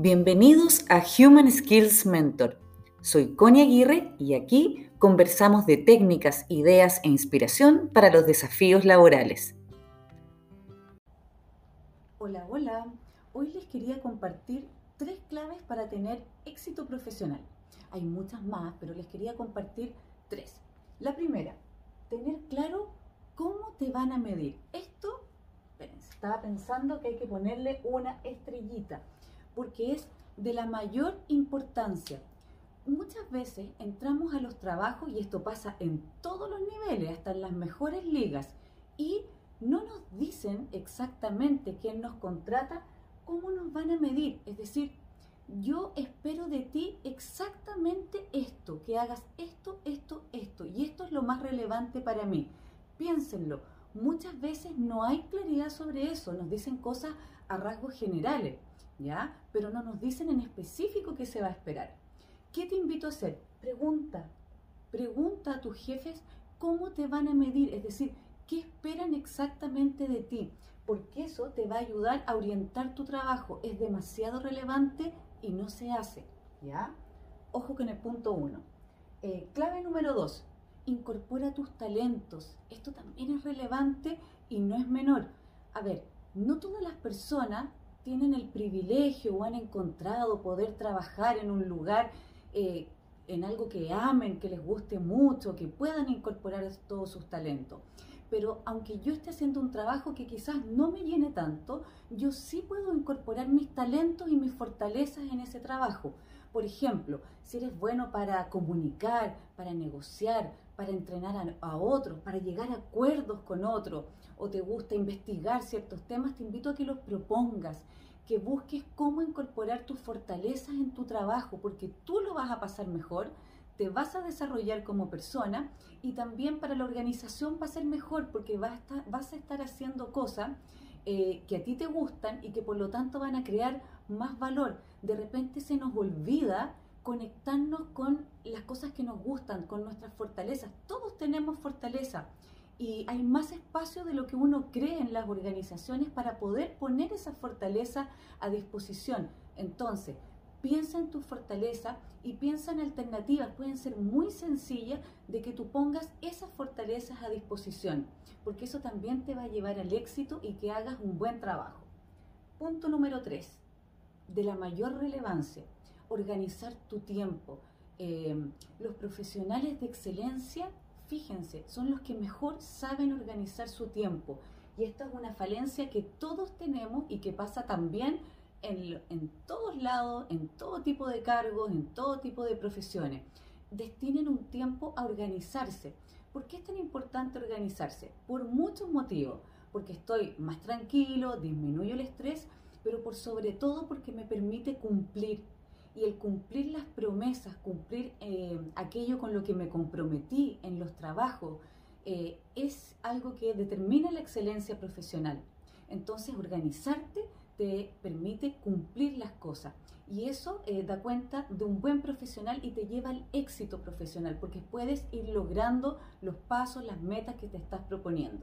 Bienvenidos a Human Skills Mentor. Soy Connie Aguirre y aquí conversamos de técnicas, ideas e inspiración para los desafíos laborales. Hola, hola. Hoy les quería compartir tres claves para tener éxito profesional. Hay muchas más, pero les quería compartir tres. La primera, tener claro cómo te van a medir. Esto, estaba pensando que hay que ponerle una estrellita porque es de la mayor importancia. Muchas veces entramos a los trabajos, y esto pasa en todos los niveles, hasta en las mejores ligas, y no nos dicen exactamente quién nos contrata, cómo nos van a medir. Es decir, yo espero de ti exactamente esto, que hagas esto, esto, esto, y esto es lo más relevante para mí. Piénsenlo, muchas veces no hay claridad sobre eso, nos dicen cosas a rasgos generales. ¿ya? Pero no nos dicen en específico qué se va a esperar. ¿Qué te invito a hacer? Pregunta. Pregunta a tus jefes cómo te van a medir, es decir, qué esperan exactamente de ti, porque eso te va a ayudar a orientar tu trabajo. Es demasiado relevante y no se hace, ¿ya? Ojo con el punto uno. Eh, clave número dos, incorpora tus talentos. Esto también es relevante y no es menor. A ver, no todas las personas tienen el privilegio o han encontrado poder trabajar en un lugar, eh, en algo que amen, que les guste mucho, que puedan incorporar todos sus talentos. Pero aunque yo esté haciendo un trabajo que quizás no me llene tanto, yo sí puedo incorporar mis talentos y mis fortalezas en ese trabajo. Por ejemplo, si eres bueno para comunicar, para negociar, para entrenar a, otros, para llegar a acuerdos con otros, o te gusta investigar ciertos temas, te invito a que los propongas, que busques cómo incorporar tus fortalezas en tu trabajo, porque tú lo vas a pasar mejor, te vas a desarrollar como persona y también para la organización va a ser mejor, porque vas a estar, vas a estar haciendo cosas eh, que a ti te gustan y que por lo tanto van a crear más valor. De repente se nos olvida conectarnos con las cosas que nos gustan, con nuestras fortalezas. Todos tenemos fortaleza y hay más espacio de lo que uno cree en las organizaciones para poder poner esa fortaleza a disposición. Entonces, piensa en tu fortaleza y piensa en alternativas. Pueden ser muy sencillas de que tú pongas esas fortalezas a disposición, porque eso también te va a llevar al éxito y que hagas un buen trabajo. Punto número 3, de la mayor relevancia, organizar tu tiempo. Eh, los profesionales de excelencia fíjense, son los que mejor saben organizar su tiempo. Y esta es una falencia que todos tenemos y que pasa también en, en, todos lados, en todo tipo de cargos, en todo tipo de profesiones. Destinen un tiempo a organizarse. ¿Por qué es tan importante organizarse? Por muchos motivos. Porque estoy más tranquilo, disminuyo el estrés, pero por sobre todo porque me permite cumplir y el cumplir las promesas, cumplir eh, aquello con lo que me comprometí en los trabajos, eh, es algo que determina la excelencia profesional. Entonces, organizarte te permite cumplir las cosas. Y eso eh, da cuenta de un buen profesional y te lleva al éxito profesional, porque puedes ir logrando los pasos, las metas que te estás proponiendo.